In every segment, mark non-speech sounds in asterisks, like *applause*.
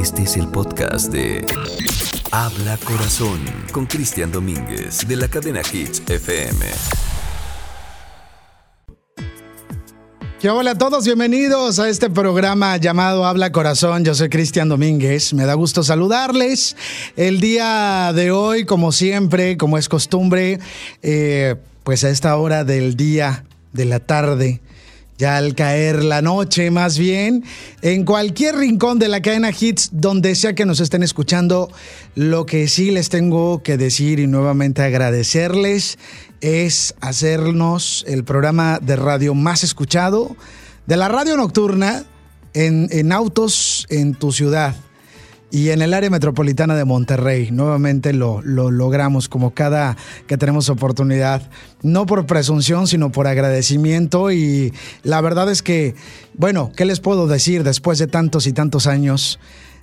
Este es el podcast de Habla Corazón con Cristian Domínguez de la cadena Hits FM. ¿Qué hola a todos? Bienvenidos a este programa llamado Habla Corazón. Yo soy Cristian Domínguez. Me da gusto saludarles. El día de hoy, como siempre, como es costumbre, eh, pues a esta hora del día, de la tarde, ya al caer la noche más bien, en cualquier rincón de la cadena Hits, donde sea que nos estén escuchando, lo que sí les tengo que decir y nuevamente agradecerles es hacernos el programa de radio más escuchado de la radio nocturna en, en autos en tu ciudad y en el área metropolitana de Monterrey. Nuevamente lo, lo, logramos como cada que tenemos oportunidad, no por presunción, sino por agradecimiento. Y la verdad es que, bueno, ¿qué les puedo decir después de tantos y tantos años?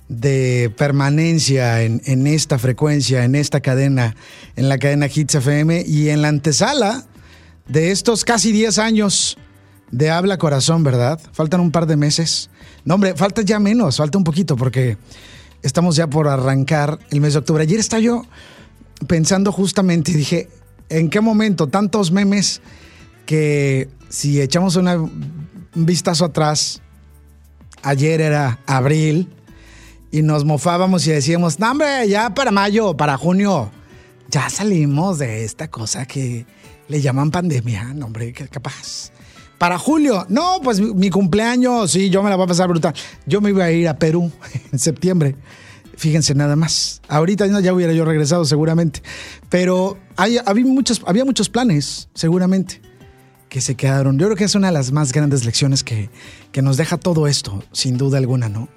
de permanencia en, en esta frecuencia, en esta cadena, en la cadena Hits FM y en la antesala de estos casi 10 años de Habla Corazón, ¿verdad? Faltan un par de meses. No, hombre, falta ya menos, falta un poquito porque Estamos ya por arrancar el mes de octubre. Ayer estaba yo pensando justamente dije, ¿en qué momento tantos memes que si echamos un vistazo atrás, ayer era abril y nos mofábamos y decíamos, no hombre, ya para mayo, para junio, ya salimos de esta cosa que le llaman pandemia, no hombre, capaz. Para julio, no, pues mi, cumpleaños, sí, yo me la voy a pasar brutal. Yo me iba a ir a Perú *laughs* en septiembre. Fíjense nada más. Ahorita ya hubiera yo regresado seguramente. Pero había, muchos, había muchos planes, seguramente, que se quedaron. Yo creo que es una de las más grandes lecciones que, que nos deja todo esto, sin duda alguna, ¿no?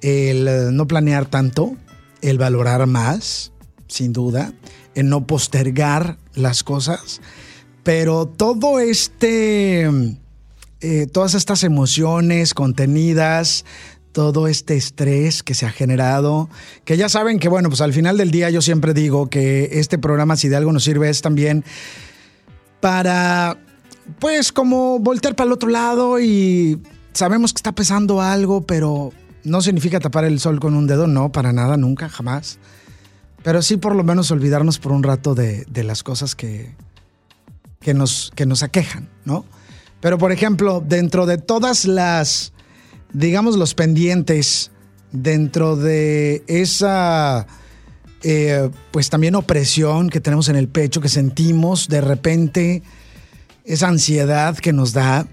El eh, no planear tanto, el valorar más, sin duda, el no postergar las cosas pero todo este, eh, todas estas emociones contenidas, todo este estrés que se ha generado, que ya saben que, bueno, pues al final del día yo siempre digo que este programa, si de algo nos sirve, es también para, pues, como voltear para el otro lado y sabemos que está pesando algo, pero no significa tapar el sol con un dedo, no, para nada, nunca, jamás. Pero sí por lo menos olvidarnos por un rato de las cosas que, que nos, que nos aquejan, ¿no? Pero, por ejemplo, dentro de todas las, digamos, los pendientes, dentro de esa, eh, pues también opresión que tenemos en el pecho, que sentimos de repente, esa ansiedad que nos da,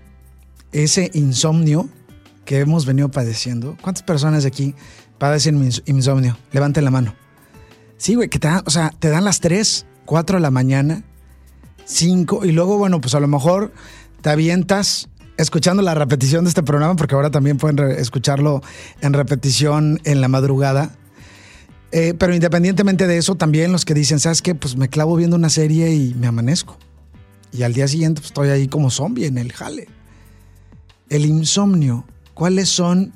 ese insomnio que hemos venido padeciendo. ¿Cuántas personas de aquí padecen insomnio? Levanten la mano. Sí, güey, que te dan, o sea, te dan las 3, 4 de la mañana cinco, y luego, bueno, pues a lo mejor te avientas escuchando la repetición de este programa, porque ahora también pueden escucharlo en repetición en la madrugada. Eh, pero independientemente de eso, también los que dicen, ¿sabes qué? Pues me clavo viendo una serie y me amanezco. Y al día siguiente pues, estoy ahí como zombie en el jale. El insomnio, ¿cuáles son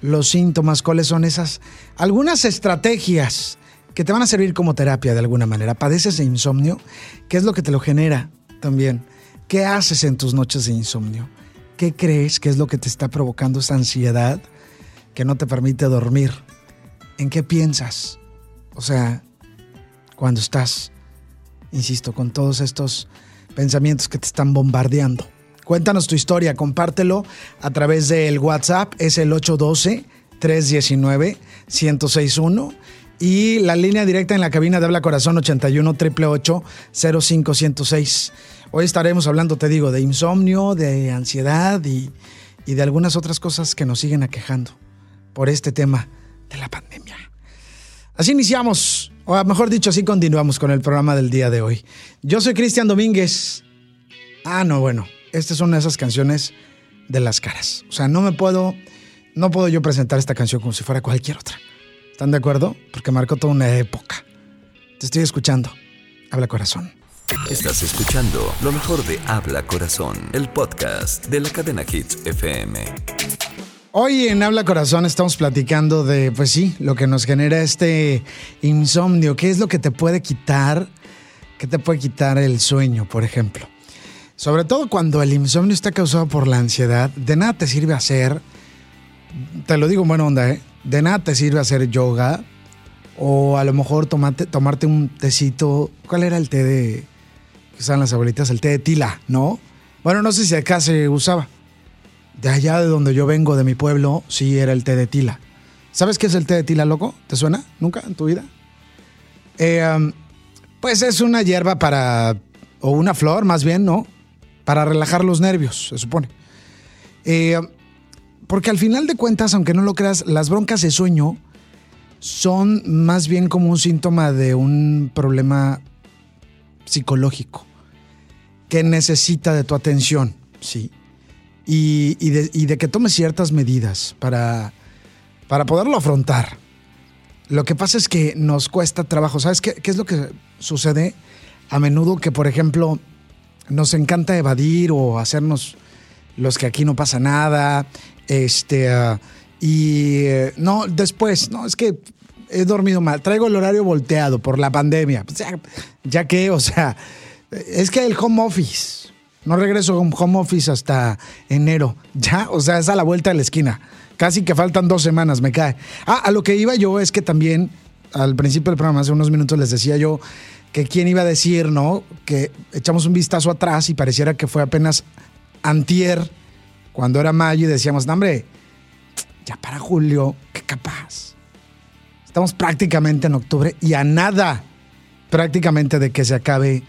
los síntomas? ¿Cuáles son esas? Algunas estrategias que te van a servir como terapia de alguna manera. ¿Padeces de insomnio? ¿Qué es lo que te lo genera también? ¿Qué haces en tus noches de insomnio? ¿Qué crees que es lo que te está provocando esa ansiedad que no te permite dormir? ¿En qué piensas? O sea, cuando estás, insisto, con todos estos pensamientos que te están bombardeando. Cuéntanos tu historia, compártelo a través del WhatsApp, es el 812 319 1061 y la línea directa en la cabina de Habla Corazón 81 888 0506. Hoy estaremos hablando, te digo, de insomnio, de ansiedad y, y de algunas otras cosas que nos siguen aquejando por este tema de la pandemia. Así iniciamos, o mejor dicho, así continuamos con el programa del día de hoy. Yo soy Cristian Domínguez. Ah, no, bueno, esta es una de esas canciones de las caras. O sea, no me puedo, no puedo yo presentar esta canción como si fuera cualquier otra. ¿Están de acuerdo? Porque marcó toda una época. Te estoy escuchando. Habla corazón. Estás escuchando lo mejor de Habla Corazón, el podcast de la cadena Hits FM. Hoy en Habla Corazón estamos platicando de, pues sí, lo que nos genera este insomnio. ¿Qué es lo que te puede quitar? ¿Qué te puede quitar el sueño, por ejemplo? Sobre todo cuando el insomnio está causado por la ansiedad, de nada te sirve hacer te lo digo en buena onda, ¿eh? De nada te sirve hacer yoga o a lo mejor tomarte, un tecito. ¿Cuál era el té de que las abuelitas? El té de tila, ¿no? Bueno, no sé si acá se usaba. De allá de donde yo vengo, de mi pueblo, sí era el té de tila. ¿Sabes qué es el té de tila, loco? ¿Te suena? ¿Nunca en tu vida? Eh, um, pues es una hierba para, o una flor más bien, ¿no? Para relajar los nervios, se supone. Eh, porque al final de cuentas, aunque no lo creas, las broncas de sueño son más bien como un síntoma de un problema psicológico que necesita de tu atención, ¿sí? Y, de, que tomes ciertas medidas para, para poderlo afrontar. Lo que pasa es que nos cuesta trabajo. ¿Sabes qué, qué es lo que sucede? A menudo que, por ejemplo, nos encanta evadir o hacernos los que aquí no pasa nada. Este, ah, y eh, no, después, no, es que he dormido mal. Traigo el horario volteado por la pandemia. Ya, ya que, o sea, es que el home office. No regreso a home office hasta enero. Ya, o sea, es a la vuelta de la esquina. Casi que faltan dos semanas, me cae. Ah, a lo que iba yo es que también, al principio del programa, hace unos minutos les decía yo que quién iba a decir, ¿no? Que echamos un vistazo atrás y pareciera que fue apenas antier, cuando era mayo, y decíamos, no, hombre, ya para julio, qué capaz. Estamos prácticamente en octubre y a nada prácticamente de que se acabe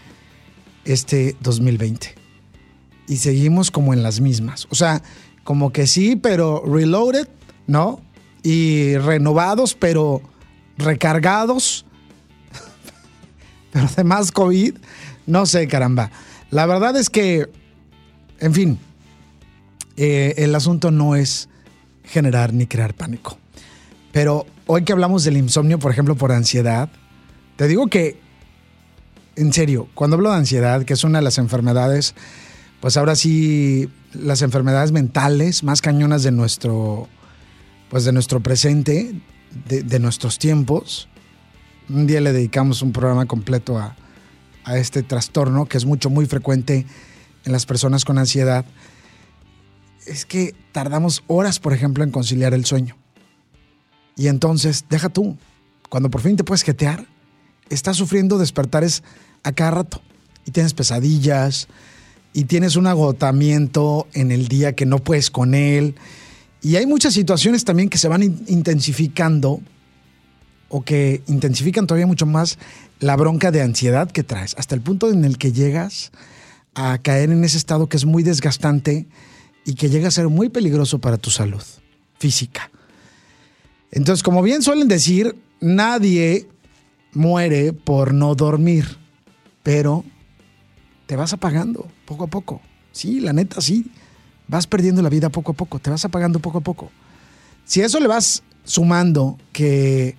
este 2020. Y seguimos como en las mismas. O sea, como que sí, pero reloaded, ¿no? Y renovados, pero recargados *laughs* pero además COVID, no sé, caramba. La verdad es que, en fin, eh, el asunto no es generar ni crear pánico. Pero hoy que hablamos del insomnio, por ejemplo, por ansiedad, te digo que, en serio, cuando hablo de ansiedad, que es una de las enfermedades, pues ahora sí, las enfermedades mentales más cañonas de nuestro, pues de nuestro presente, de, de nuestros tiempos, un día le dedicamos un programa completo a, este trastorno que es mucho, muy frecuente en las personas con ansiedad. Es que tardamos horas, por ejemplo, en conciliar el sueño. Y entonces, deja tú, cuando por fin te puedes jetear, estás sufriendo despertares a cada rato y tienes pesadillas y tienes un agotamiento en el día que no puedes con él. Y hay muchas situaciones también que se van intensificando o que intensifican todavía mucho más la bronca de ansiedad que traes, hasta el punto en el que llegas a caer en ese estado que es muy desgastante y que llega a ser muy peligroso para tu salud física. Entonces, como bien suelen decir, nadie muere por no dormir, pero te vas apagando poco a poco. Sí, la neta, sí. Vas perdiendo la vida poco a poco, te vas apagando poco a poco. Si a eso le vas sumando que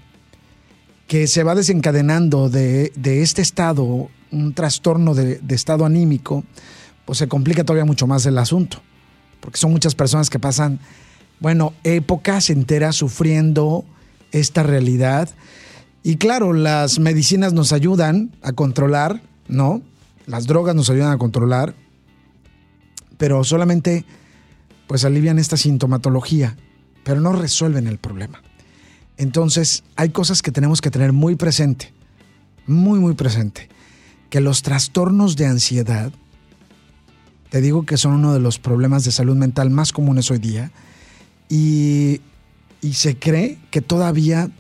que se va desencadenando de, este estado, un trastorno de, estado anímico, pues se complica todavía mucho más el asunto, porque son muchas personas que pasan, bueno, épocas enteras sufriendo esta realidad. Y claro, las medicinas nos ayudan a controlar, ¿no? Las drogas nos ayudan a controlar, pero solamente pues alivian esta sintomatología, pero no resuelven el problema. Entonces, hay cosas que tenemos que tener muy presente, muy, muy presente. Que los trastornos de ansiedad, te digo que son uno de los problemas de salud mental más comunes hoy día, y, se cree que todavía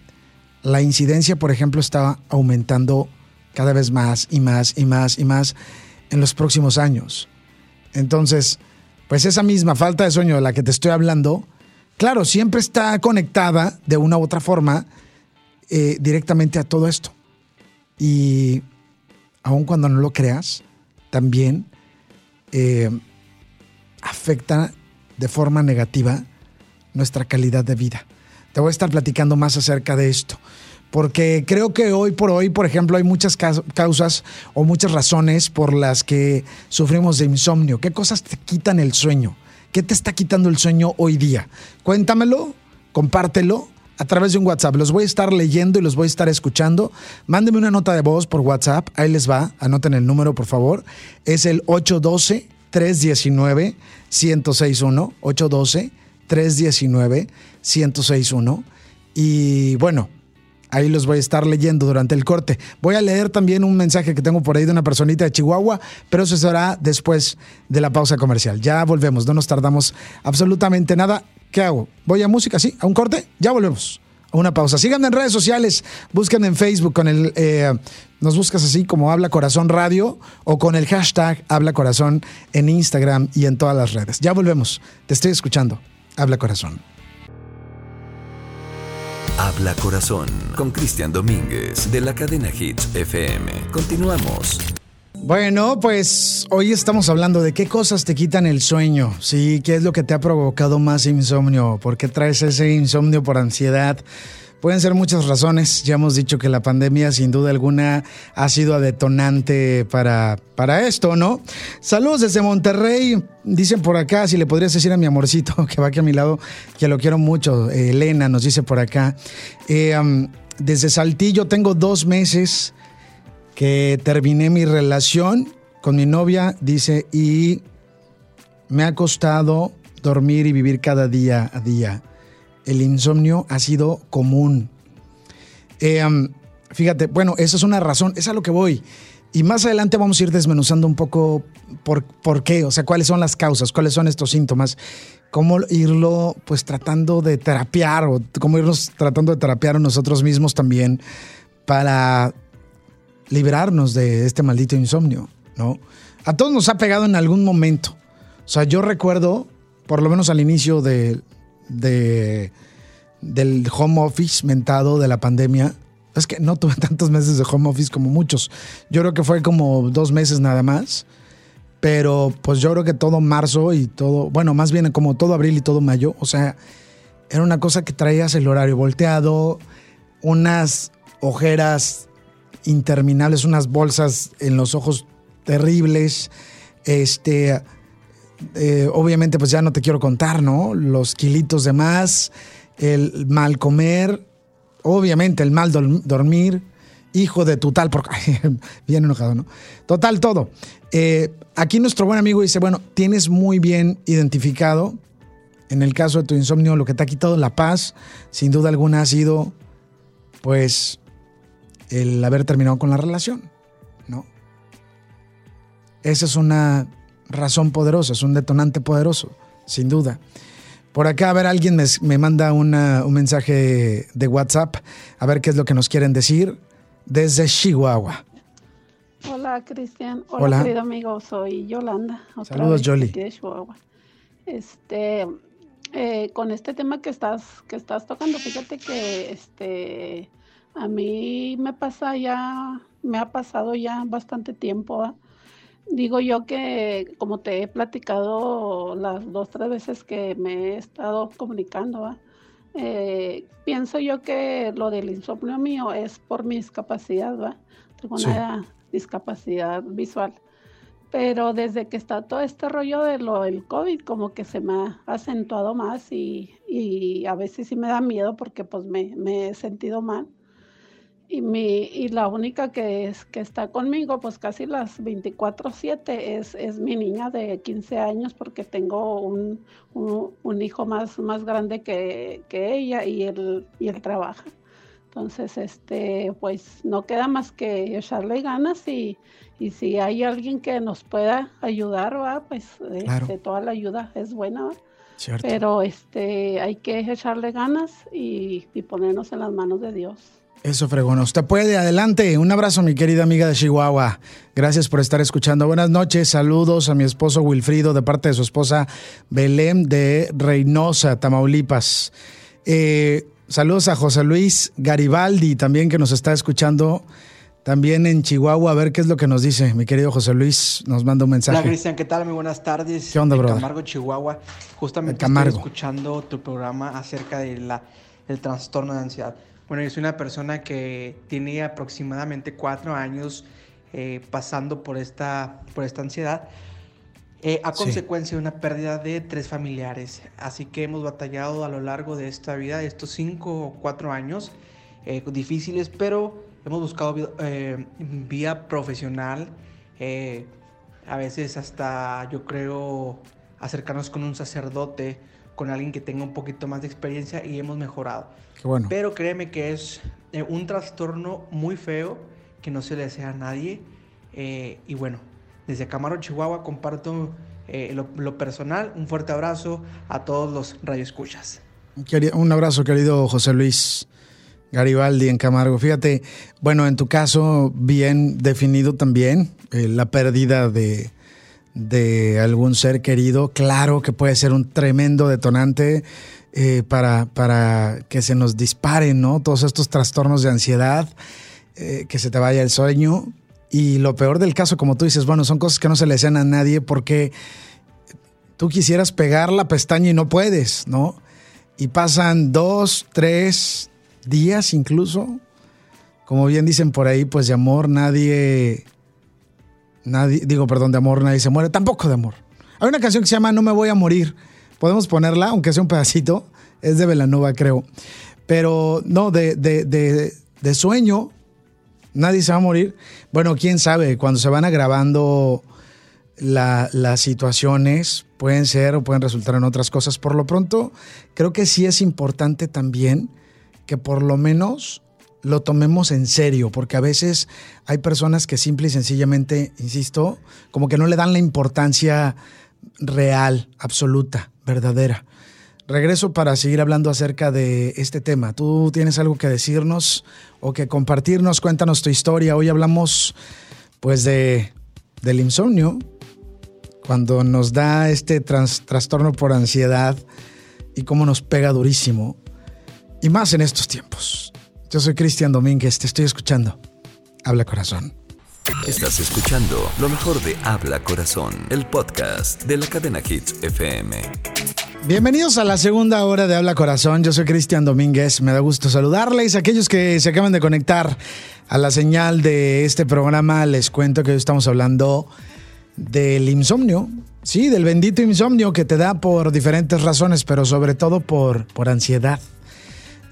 la incidencia, por ejemplo, está aumentando cada vez más y más y más y más en los próximos años. Entonces, pues esa misma falta de sueño de la que te estoy hablando, claro, siempre está conectada de una u otra forma eh, directamente a todo esto. Y aun cuando no lo creas, también eh, afecta de forma negativa nuestra calidad de vida. Te voy a estar platicando más acerca de esto, porque creo que hoy por hoy, por ejemplo, hay muchas causas o muchas razones por las que sufrimos de insomnio. ¿Qué cosas te quitan el sueño? ¿Qué te está quitando el sueño hoy día? Cuéntamelo, compártelo a través de un WhatsApp. Los voy a estar leyendo y los voy a estar escuchando. Mándeme una nota de voz por WhatsApp. Ahí les va. Anoten el número, por favor. Es el 812 319 1061 812 319 1061. Y bueno, ahí los voy a estar leyendo durante el corte. Voy a leer también un mensaje que tengo por ahí de una personita de Chihuahua, pero eso será después de la pausa comercial. Ya volvemos, no nos tardamos absolutamente nada. ¿Qué hago? ¿Voy a música? ¿Sí? ¿A un corte? Ya volvemos. A una pausa. Síganme en redes sociales, busquen en Facebook con el... Eh, nos buscas así como Habla Corazón Radio o con el hashtag Habla Corazón en Instagram y en todas las redes. Ya volvemos. Te estoy escuchando. Habla Corazón. Habla Corazón con Cristian Domínguez de la cadena Hits FM. Continuamos. Bueno, pues hoy estamos hablando de qué cosas te quitan el sueño, ¿sí? ¿Qué es lo que te ha provocado más insomnio? ¿Por qué traes ese insomnio por ansiedad? Pueden ser muchas razones. Ya hemos dicho que la pandemia sin duda alguna ha sido detonante para, para esto, ¿no? Saludos desde Monterrey. Dicen por acá, si le podrías decir a mi amorcito *laughs* que va aquí a mi lado, que lo quiero mucho. Elena nos dice por acá. Eh, desde Saltillo tengo dos meses que terminé mi relación con mi novia, dice, y me ha costado dormir y vivir cada día a día el insomnio ha sido común. Eh, fíjate, bueno, esa es una razón, es a lo que voy. Y más adelante vamos a ir desmenuzando un poco por, por qué, o sea, cuáles son las causas, cuáles son estos síntomas, cómo irlo pues tratando de terapiar o cómo irnos tratando de terapiar a nosotros mismos también para liberarnos de este maldito insomnio, ¿no? A todos nos ha pegado en algún momento. O sea, yo recuerdo, por lo menos al inicio de, de, del home office mentado de la pandemia. Es que no tuve *laughs* tantos meses de home office como muchos. Yo creo que fue como dos meses nada más. Pero pues yo creo que todo marzo y todo, bueno, más bien como todo abril y todo mayo, o sea, era una cosa que traías el horario volteado, unas ojeras interminables, unas bolsas en los ojos terribles, este, eh, obviamente pues ya no te quiero contar, ¿no? Los kilitos de más, el mal comer, obviamente el mal dormir, hijo de tu tal, porque *laughs* bien enojado, ¿no? Total, todo. Eh, aquí nuestro buen amigo dice, bueno, tienes muy bien identificado, en el caso de tu insomnio, lo que te ha quitado la paz, sin duda alguna ha sido, pues, el haber terminado con la relación, ¿no? Esa es una razón poderosa, es un detonante poderoso, sin duda. Por acá, a ver, alguien me, manda un mensaje de WhatsApp, a ver qué es lo que nos quieren decir desde Chihuahua. Hola, Cristian. Hola, querido amigo, soy Yolanda. Saludos, Yoli. De Chihuahua. Este, eh, con este tema que estás, que estás tocando, fíjate que este, a mí me pasa ya, me ha pasado ya bastante tiempo. Digo yo que, como te he platicado las dos, tres veces que me he estado comunicando, eh, pienso yo que lo del insomnio mío es por mi discapacidad, ¿va? Tengo una discapacidad visual. Pero desde que está todo este rollo de lo del COVID, como que se me ha acentuado más y, y a veces sí me da miedo porque pues me, me he sentido mal. Y, mi, y la única que, es, que está conmigo, pues casi las 24/7, es, es mi niña de 15 años porque tengo un, un, hijo más, más grande que, que, ella y él, y él trabaja. Entonces, este, pues no queda más que echarle ganas y, y si hay alguien que nos pueda ayudar, ¿va? pues este, toda la ayuda es buena. Pero este, hay que echarle ganas y, y ponernos en las manos de Dios. Eso, fregón. Usted puede, adelante. Un abrazo, mi querida amiga de Chihuahua. Gracias por estar escuchando. Buenas noches. Saludos a mi esposo Wilfrido de parte de su esposa Belém de Reynosa, Tamaulipas. Eh, saludos a José Luis Garibaldi también que nos está escuchando también en Chihuahua. A ver qué es lo que nos dice. Mi querido José Luis nos manda un mensaje. Hola, Cristian. ¿Qué tal? Muy buenas tardes. ¿Qué onda, bro? Camargo, Chihuahua. Justamente estoy escuchando tu programa acerca del trastorno de ansiedad. Bueno, yo soy una persona que tiene aproximadamente cuatro años eh, pasando por esta, por esta ansiedad. Eh, a consecuencia de una pérdida de tres familiares. Así que hemos batallado a lo largo de esta vida, de estos cinco o cuatro años eh, difíciles, pero hemos buscado vía profesional, a veces hasta yo creo acercarnos con un sacerdote con alguien que tenga un poquito más de experiencia y hemos mejorado. Qué bueno. Pero créeme que es eh, un trastorno muy feo que no se le desea a nadie. Eh, y bueno, desde Camaro, Chihuahua, comparto eh, lo, lo, personal. Un fuerte abrazo a todos los radioescuchas. Un abrazo, querido José Luis. Garibaldi en Camargo. Fíjate, bueno, en tu caso, bien definido también eh, la pérdida de, de, algún ser querido. Claro que puede ser un tremendo detonante eh, para, para, que se nos disparen, ¿no? Todos estos trastornos de ansiedad, eh, que se te vaya el sueño. Y lo peor del caso, como tú dices, bueno, son cosas que no se le decían a nadie porque tú quisieras pegar la pestaña y no puedes, ¿no? Y pasan dos, tres, días incluso. Como bien dicen por ahí, pues de amor nadie, nadie, digo, perdón, de amor nadie se muere, tampoco de amor. Hay una canción que se llama No me voy a morir. Podemos ponerla, aunque sea un pedacito. Es de Velanova, creo. Pero no, de, de, de, sueño, nadie se va a morir. Bueno, quién sabe, cuando se van agravando la, las situaciones, pueden ser o pueden resultar en otras cosas. Por lo pronto, creo que sí es importante también que por lo menos lo tomemos en serio, porque a veces hay personas que simple y sencillamente, insisto, como que no le dan la importancia real, absoluta, verdadera. Regreso para seguir hablando acerca de este tema. ¿Tú tienes algo que decirnos o que compartirnos? Cuéntanos tu historia. Hoy hablamos pues de del insomnio, cuando nos da este trastorno por ansiedad y cómo nos pega durísimo y más en estos tiempos. Yo soy Cristian Domínguez, te estoy escuchando. Habla Corazón. Estás escuchando lo mejor de Habla Corazón, el podcast de la cadena Hits FM. Bienvenidos a la segunda hora de Habla Corazón. Yo soy Cristian Domínguez. Me da gusto saludarles. Aquellos que se acaban de conectar a la señal de este programa, les cuento que hoy estamos hablando del insomnio. Sí, del bendito insomnio que te da por diferentes razones, pero sobre todo por, por ansiedad.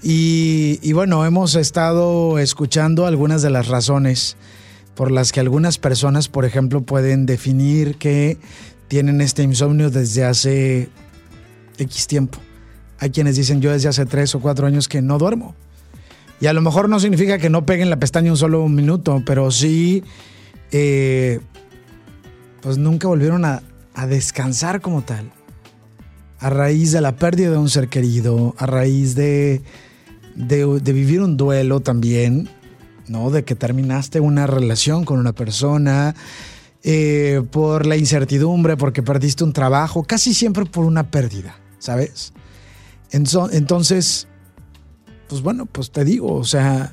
Y, bueno, hemos estado escuchando algunas de las razones por las que algunas personas, por ejemplo, pueden definir que tienen este insomnio desde hace X tiempo. Hay quienes dicen yo desde hace tres o cuatro años que no duermo. Y a lo mejor no significa que no peguen la pestaña un solo minuto, pero sí, eh, pues nunca volvieron a, a descansar como tal. A raíz de la pérdida de un ser querido, a raíz de de, vivir un duelo también, ¿no? De que terminaste una relación con una persona, eh, por la incertidumbre, porque perdiste un trabajo, casi siempre por una pérdida, ¿sabes? Entonces, pues bueno, pues te digo, o sea,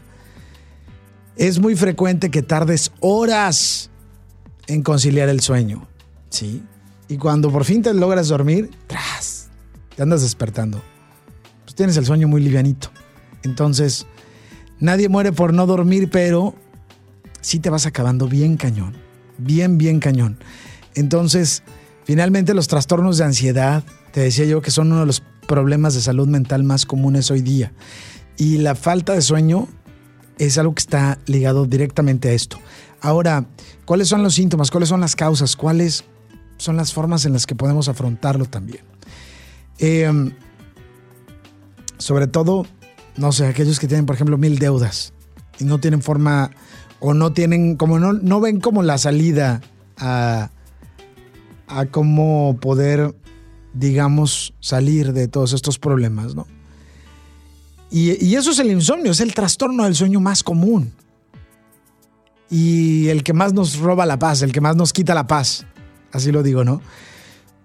es muy frecuente que tardes horas en conciliar el sueño, ¿sí? Y cuando por fin te logras dormir, tras, te andas despertando. Pues tienes el sueño muy livianito. Entonces, nadie muere por no dormir, pero sí te vas acabando bien cañón, bien, bien cañón. Entonces, finalmente los trastornos de ansiedad, te decía yo que son uno de los problemas de salud mental más comunes hoy día. Y la falta de sueño es algo que está ligado directamente a esto. Ahora, ¿cuáles son los síntomas? ¿Cuáles son las causas? ¿Cuáles son las formas en las que podemos afrontarlo también? Em, sobre todo, no sé, aquellos que tienen, por ejemplo, mil deudas y no tienen forma o no tienen, como no, no ven como la salida a, a cómo poder, digamos, salir de todos estos problemas, ¿no? Y, y, eso es el insomnio, es el trastorno del sueño más común. Y el que más nos roba la paz, el que más nos quita la paz. Así lo digo, ¿no?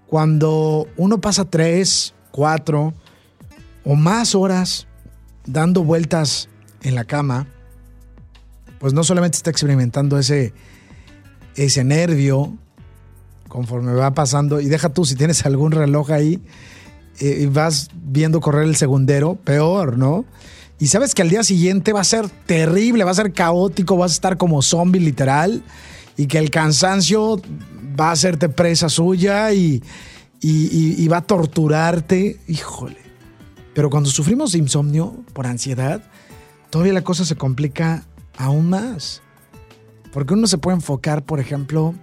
Cuando uno pasa tres, cuatro o más horas dando vueltas en la cama, pues no solamente está experimentando ese, ese nervio conforme va pasando, y deja tú si tienes algún reloj ahí eh, y vas viendo correr el segundero, peor, ¿no? Y sabes que al día siguiente va a ser terrible, va a ser caótico, vas a estar como zombie literal, y que el cansancio va a hacerte presa suya y, y va a torturarte. Híjole. Pero cuando sufrimos de insomnio por ansiedad, todavía la cosa se complica aún más. Porque uno se puede enfocar, por ejemplo,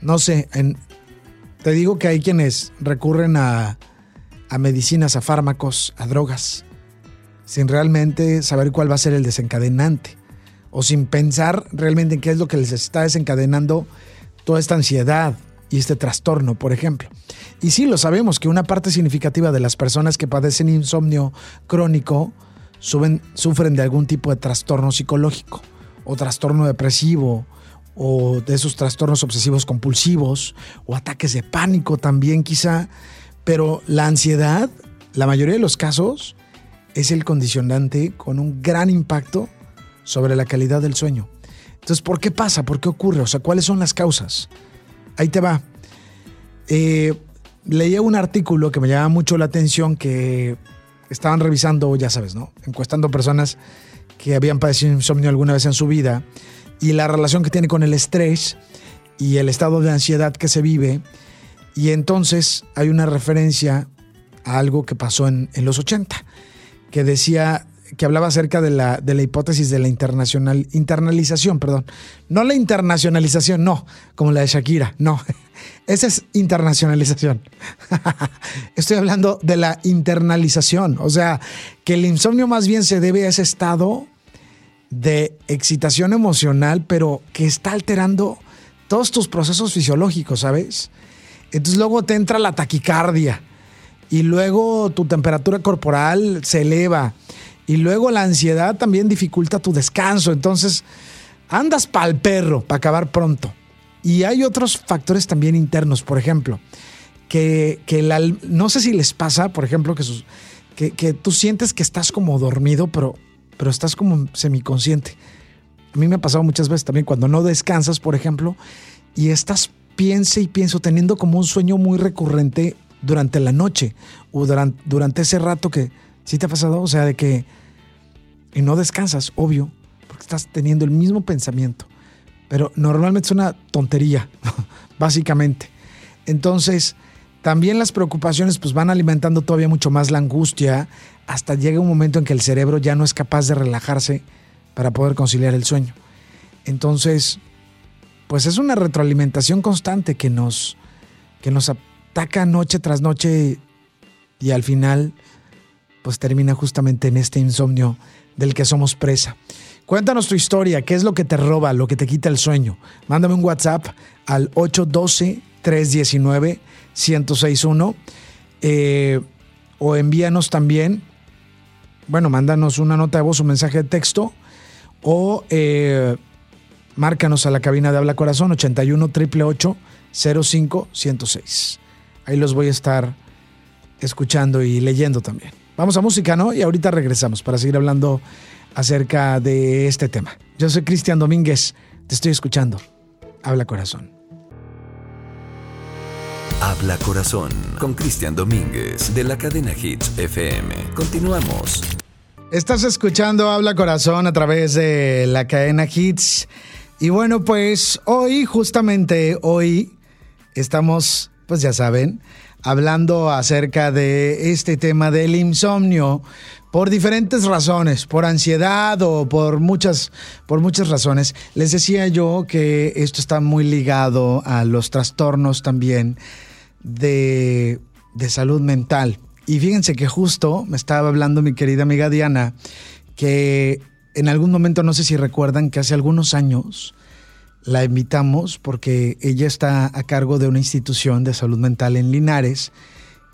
no sé, en, te digo que hay quienes recurren a, a medicinas, a fármacos, a drogas, sin realmente saber cuál va a ser el desencadenante o sin pensar realmente en qué es lo que les está desencadenando toda esta ansiedad y este trastorno, por ejemplo. Y sí, lo sabemos que una parte significativa de las personas que padecen insomnio crónico sufren de algún tipo de trastorno psicológico o trastorno depresivo o de esos trastornos obsesivos compulsivos o ataques de pánico también quizá, pero la ansiedad, la mayoría de los casos, es el condicionante con un gran impacto sobre la calidad del sueño. Entonces, ¿por qué pasa? ¿Por qué ocurre? O sea, ¿cuáles son las causas? Ahí te va. Eh, leía un artículo que me llamaba mucho la atención que estaban revisando, ya sabes, ¿no? Encuestando personas que habían padecido insomnio alguna vez en su vida y la relación que tiene con el estrés y el estado de ansiedad que se vive. Y entonces hay una referencia a algo que pasó en, en los 80, que decía que hablaba acerca de la, de la hipótesis de la internacional, internalización, perdón. No la internacionalización, no, como la de Shakira, no. *laughs* Esa es internacionalización. *laughs* Estoy hablando de la internalización, o sea, que el insomnio más bien se debe a ese estado de excitación emocional, pero que está alterando todos tus procesos fisiológicos, ¿sabes? Entonces luego te entra la taquicardia y luego tu temperatura corporal se eleva y luego la ansiedad también dificulta tu descanso. Entonces, andas pa'l perro para acabar pronto. Y hay otros factores también internos, por ejemplo, que, no sé si les pasa, por ejemplo, que, que, tú sientes que estás como dormido, pero, pero estás como semiconsciente. A mí me ha pasado muchas veces también cuando no descansas, por ejemplo, y estás piense y pienso teniendo como un sueño muy recurrente durante la noche o durante, durante ese rato que sí te ha pasado, o sea, de que y no descansas, obvio, porque estás teniendo el mismo pensamiento. Pero normalmente es una tontería, *laughs* básicamente. Entonces, también las preocupaciones pues van alimentando todavía mucho más la angustia hasta llega un momento en que el cerebro ya no es capaz de relajarse para poder conciliar el sueño. Entonces, pues es una retroalimentación constante que nos, que nos ataca noche tras noche y al final pues termina justamente en este insomnio del que somos presa. Cuéntanos tu historia, qué es lo que te roba, lo que te quita el sueño. Mándame un WhatsApp al 812-319-1061 eh, o envíanos también, bueno, mándanos una nota de voz, un mensaje de texto o eh, márcanos a la cabina de Habla Corazón 81 888 05 106. Ahí los voy a estar escuchando y leyendo también. Vamos a música, ¿no? Y ahorita regresamos para seguir hablando acerca de este tema. Yo soy Cristian Domínguez, te estoy escuchando. Habla corazón. Habla corazón con Cristian Domínguez de la cadena Hits FM. Continuamos. Estás escuchando Habla corazón a través de la cadena Hits. Y bueno, pues hoy, justamente hoy, estamos, pues ya saben, hablando acerca de este tema del insomnio por diferentes razones, por ansiedad o por muchas, por muchas razones. Les decía yo que esto está muy ligado a los trastornos también de, de salud mental. Y fíjense que justo me estaba hablando mi querida amiga Diana que en algún momento, no sé si recuerdan, que hace algunos años la invitamos porque ella está a cargo de una institución de salud mental en Linares,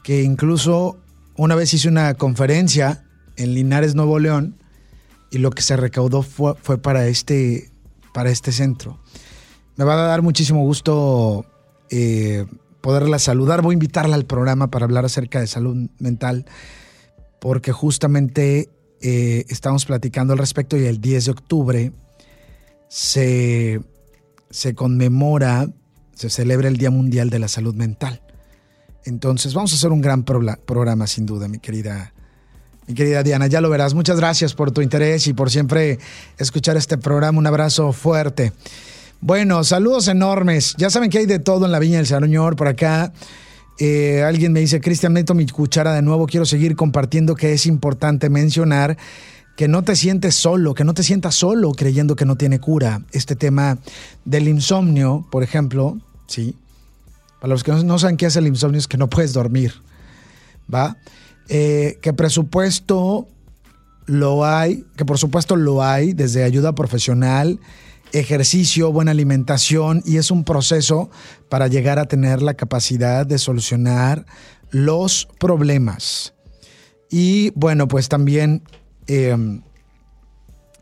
que incluso una vez hizo una conferencia en Linares, Nuevo León, y lo que se recaudó fue, para, este, para este centro. Me va a dar muchísimo gusto eh, poderla saludar. Voy a invitarla al programa para hablar acerca de salud mental, porque justamente eh, estamos platicando al respecto y el 10 de octubre se se conmemora, se celebra el Día Mundial de la Salud Mental. Entonces vamos a hacer un gran programa sin duda, mi querida, mi querida Diana. Ya lo verás. Muchas gracias por tu interés y por siempre escuchar este programa. Un abrazo fuerte. Bueno, saludos enormes. Ya saben que hay de todo en la Viña del Señor por acá. Eh, alguien me dice, Cristian, meto mi cuchara de nuevo. Quiero seguir compartiendo que es importante mencionar que no te sientes solo, que no te sientas solo creyendo que no tiene cura. Este tema del insomnio, por ejemplo, ¿sí? Para los que no saben qué es el insomnio es que no puedes dormir. ¿va? Eh, que presupuesto lo hay, que por supuesto lo hay, desde ayuda profesional, ejercicio, buena alimentación, y es un proceso para llegar a tener la capacidad de solucionar los problemas. Y bueno, pues también em,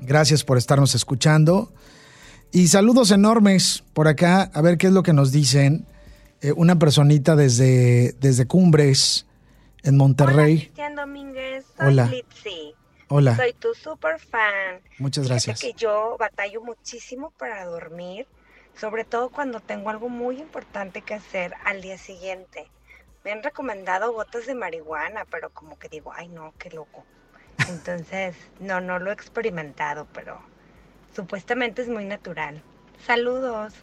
gracias por estarnos escuchando. Y saludos enormes por acá, a ver qué es lo que nos dicen. Eh, una personita desde, desde Cumbres, en Monterrey. Hola, Domínguez. Hola. Hola. Soy tu super fan. Muchas gracias. que yo batallo muchísimo para dormir, sobre todo cuando tengo algo muy importante que hacer al día siguiente. Me han recomendado gotas de marihuana, pero como que digo, ay no, qué loco. Entonces, no, no lo he experimentado, pero supuestamente es muy natural. Saludos.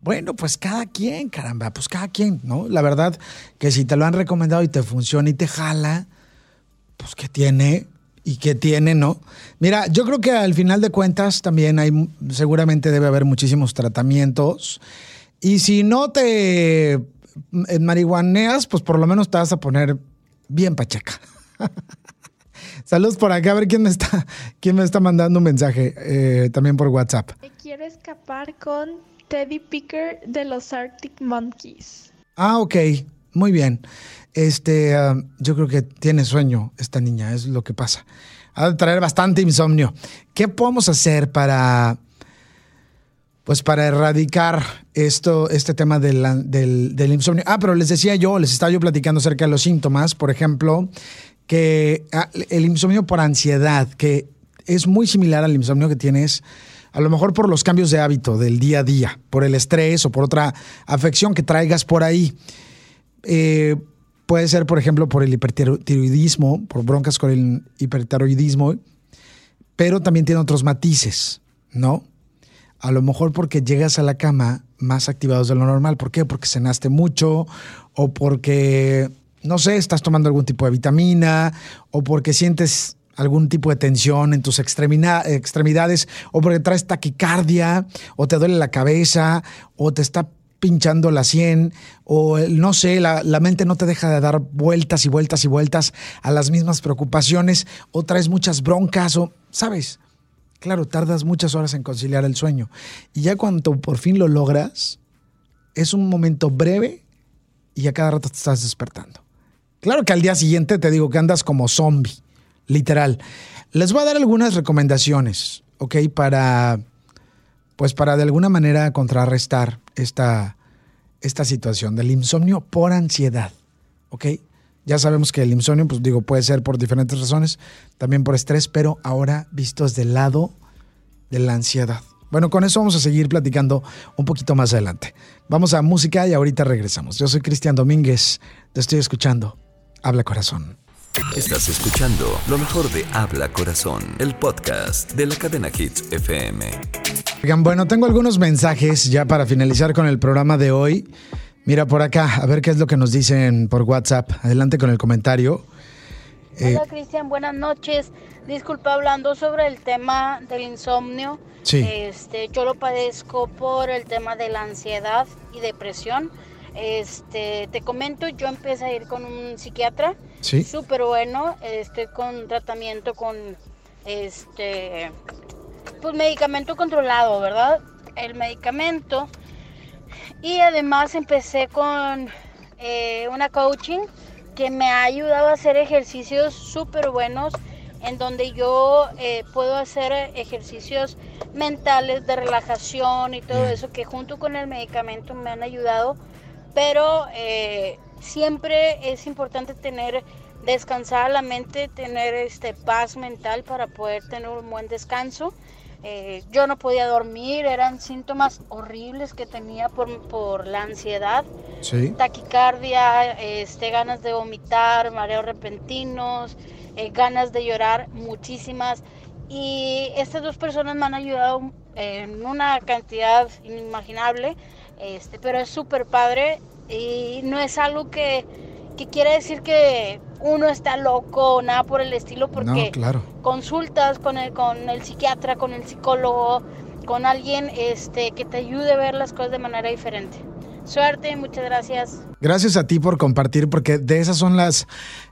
Bueno, pues cada quien, caramba, pues cada quien, ¿no? La verdad que si te lo han recomendado y te funciona y te jala, pues ¿qué tiene? y que tiene, ¿no? Mira, yo creo que al final de cuentas también hay, seguramente debe haber muchísimos tratamientos. Y si no te marihuaneas, pues por lo menos te vas a poner bien pacheca. *laughs* Saludos por acá, a ver quién me está, *laughs* quién me está mandando un mensaje eh, también por WhatsApp. Quiero escapar con Teddy Picker de los Arctic Monkeys. Ah, ok, muy bien. Este, ah, yo creo que tiene sueño esta niña, es lo que pasa. Ha de traer bastante insomnio. ¿Qué podemos hacer para, pues para erradicar esto, este tema del, del, insomnio? Ah, pero les decía yo, les estaba yo platicando acerca de los síntomas, por ejemplo, que ah, el insomnio por ansiedad, que es muy similar al insomnio que tienes a lo mejor por los cambios de hábito del día a día, por el estrés o por otra afección que traigas por ahí. Eh, Puede ser, por ejemplo, por el hipertiroidismo, por broncas con el hipertiroidismo, pero también tiene otros matices, ¿no? A lo mejor porque llegas a la cama más activados de lo normal. ¿Por qué? Porque cenaste mucho o porque, no sé, estás tomando algún tipo de vitamina o porque sientes algún tipo de tensión en tus extremidades o porque traes taquicardia o te duele la cabeza o te está pinchando la 100 o no sé, la, mente no te deja de dar vueltas y vueltas y vueltas a las mismas preocupaciones o traes muchas broncas o, ¿sabes? Claro, tardas muchas horas en conciliar el sueño. Y ya cuando por fin lo logras, es un momento breve y a cada rato te estás despertando. Claro que al día siguiente te digo que andas como zombie, literal. Les voy a dar algunas recomendaciones, ¿ok? Para, pues para de alguna manera contrarrestar esta, esta situación del insomnio por ansiedad. ¿Ok? Ya sabemos que el insomnio, pues digo, puede ser por diferentes razones, también por estrés, pero ahora vistos del lado de la ansiedad. Bueno, con eso vamos a seguir platicando un poquito más adelante. Vamos a música y ahorita regresamos. Yo soy Cristian Domínguez, te estoy escuchando. Habla corazón. Estás escuchando lo mejor de Habla Corazón, el podcast de la cadena Hits FM. bueno, tengo algunos mensajes ya para finalizar con el programa de hoy. Mira por acá, a ver qué es lo que nos dicen por WhatsApp. Adelante con el comentario. Eh, Hola Cristian, buenas noches. Disculpa hablando sobre el tema del insomnio. Sí. Este, yo lo padezco por el tema de la ansiedad y depresión. Este, te comento, yo empecé a ir con un psiquiatra, ¿Sí? súper bueno, estoy con tratamiento con este, pues medicamento controlado, ¿verdad? El medicamento. Y además empecé con eh, una coaching que me ha ayudado a hacer ejercicios súper buenos en donde yo eh, puedo hacer ejercicios mentales de relajación y todo eso que junto con el medicamento me han ayudado pero eh, siempre es importante tener descansar la mente, tener este paz mental para poder tener un buen descanso. Eh, yo no podía dormir, eran síntomas horribles que tenía por, la ansiedad, taquicardia, este, ganas de vomitar, mareos repentinos, eh, ganas de llorar, muchísimas. Y estas dos personas me han ayudado en una cantidad inimaginable este, pero es súper padre y no es algo que, quiere decir que uno está loco o nada por el estilo, porque consultas con el, con el psiquiatra, con el psicólogo, con alguien este, que te ayude a ver las cosas de manera diferente. Suerte, muchas gracias. Gracias a ti por compartir, porque de esas son las,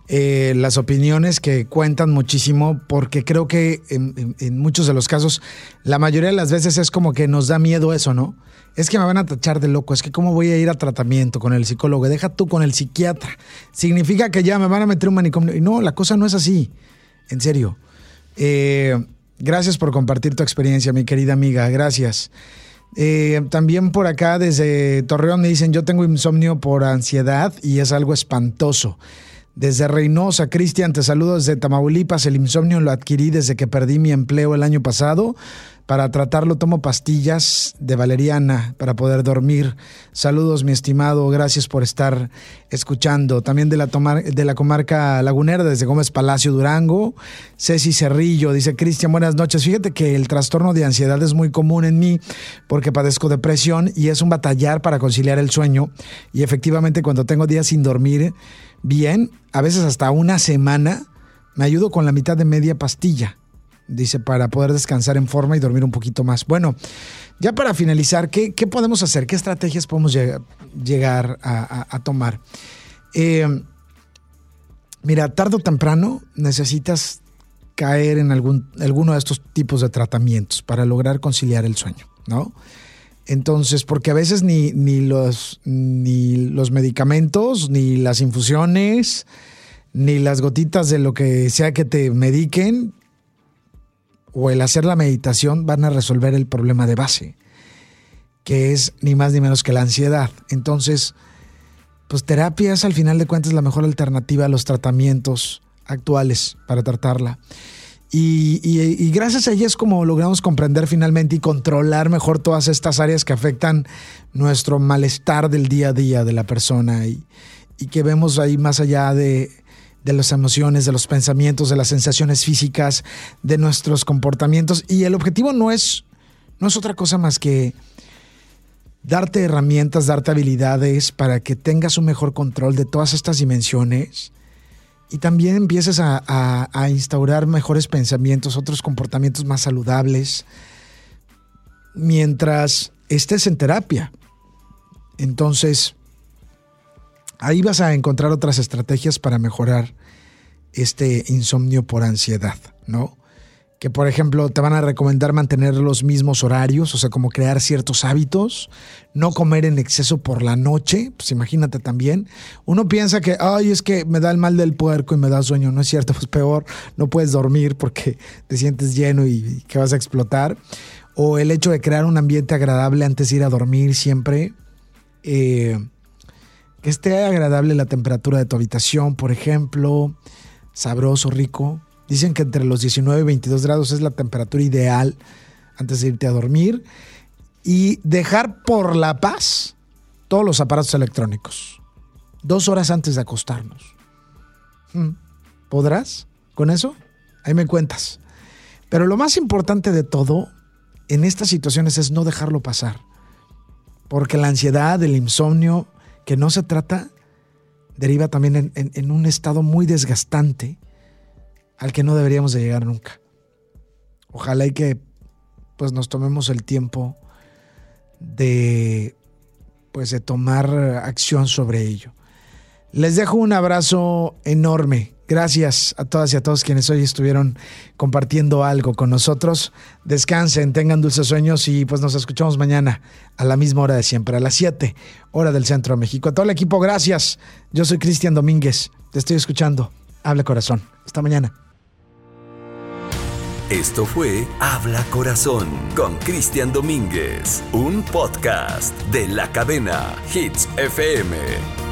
eh, las opiniones que cuentan muchísimo, porque creo que en, muchos de los casos, la mayoría de las veces es como que nos da miedo eso, ¿no? Es que me van a tachar de loco, es que cómo voy a ir a tratamiento con el psicólogo, deja tú con el psiquiatra. Significa que ya me van a meter un manicomio. No, la cosa no es así, en serio. Eh, gracias por compartir tu experiencia, mi querida amiga, gracias. Eh, también por acá desde Torreón me dicen, yo tengo insomnio por ansiedad y es algo espantoso. Desde Reynosa, Cristian, te saludo desde Tamaulipas. El insomnio lo adquirí desde que perdí mi empleo el año pasado. Para tratarlo tomo pastillas de valeriana para poder dormir. Saludos, mi estimado. Gracias por estar escuchando. También de la, de la comarca lagunera, desde Gómez Palacio, Durango. Ceci Cerrillo dice, Cristian, buenas noches. Fíjate que el trastorno de ansiedad es muy común en mí porque padezco depresión y es un batallar para conciliar el sueño. Y efectivamente cuando tengo días sin dormir bien, a veces hasta una semana, me ayudo con la mitad de media pastilla dice, para poder descansar en forma y dormir un poquito más. Bueno, ya para finalizar, ¿qué, podemos hacer? ¿Qué estrategias podemos llegar, a, tomar? Eh, mira, tarde o temprano necesitas caer en algún, alguno de estos tipos de tratamientos para lograr conciliar el sueño, ¿no? Entonces, porque a veces ni, ni, los, ni los medicamentos, ni las infusiones, ni las gotitas de lo que sea que te mediquen, o el hacer la meditación van a resolver el problema de base, que es ni más ni menos que la ansiedad. Entonces, pues terapia es al final de cuentas la mejor alternativa a los tratamientos actuales para tratarla. Y, gracias a ella es como logramos comprender finalmente y controlar mejor todas estas áreas que afectan nuestro malestar del día a día de la persona y, y que vemos ahí más allá de, de las emociones, de los pensamientos, de las sensaciones físicas, de nuestros comportamientos. Y el objetivo no es, no es otra cosa más que darte herramientas, darte habilidades para que tengas un mejor control de todas estas dimensiones y también empieces a, a instaurar mejores pensamientos, otros comportamientos más saludables, mientras estés en terapia. Entonces, Ahí vas a encontrar otras estrategias para mejorar este insomnio por ansiedad, ¿no? Que por ejemplo te van a recomendar mantener los mismos horarios, o sea, como crear ciertos hábitos, no comer en exceso por la noche, pues imagínate también. Uno piensa que, ay, es que me da el mal del puerco y me da sueño, no es cierto, *laughs* pues peor, no puedes dormir porque te sientes lleno y que vas a explotar. O el hecho de crear un ambiente agradable antes de ir a dormir siempre. Eh, que esté agradable la temperatura de tu habitación, por ejemplo, sabroso, rico. Dicen que entre los 19 y 22 grados es la temperatura ideal antes de irte a dormir. Y dejar por la paz todos los aparatos electrónicos. Dos horas antes de acostarnos. Mm. ¿Podrás con eso? Ahí me cuentas. Pero lo más importante de todo en estas situaciones es no dejarlo pasar. Porque la ansiedad, el insomnio, que no se trata deriva también en, un estado muy desgastante al que no deberíamos de llegar nunca. Ojalá y que pues nos tomemos el tiempo de pues de tomar acción sobre ello. Les dejo un abrazo enorme. Gracias a todas y a todos quienes hoy estuvieron compartiendo algo con nosotros. Descansen, tengan dulces sueños y pues nos escuchamos mañana a la misma hora de siempre, a las 7, hora del Centro de México. A todo el equipo, gracias. Yo soy Cristian Domínguez. Te estoy escuchando. Habla corazón. Hasta mañana. Esto fue Habla Corazón con Cristian Domínguez, un podcast de la cadena Hits FM.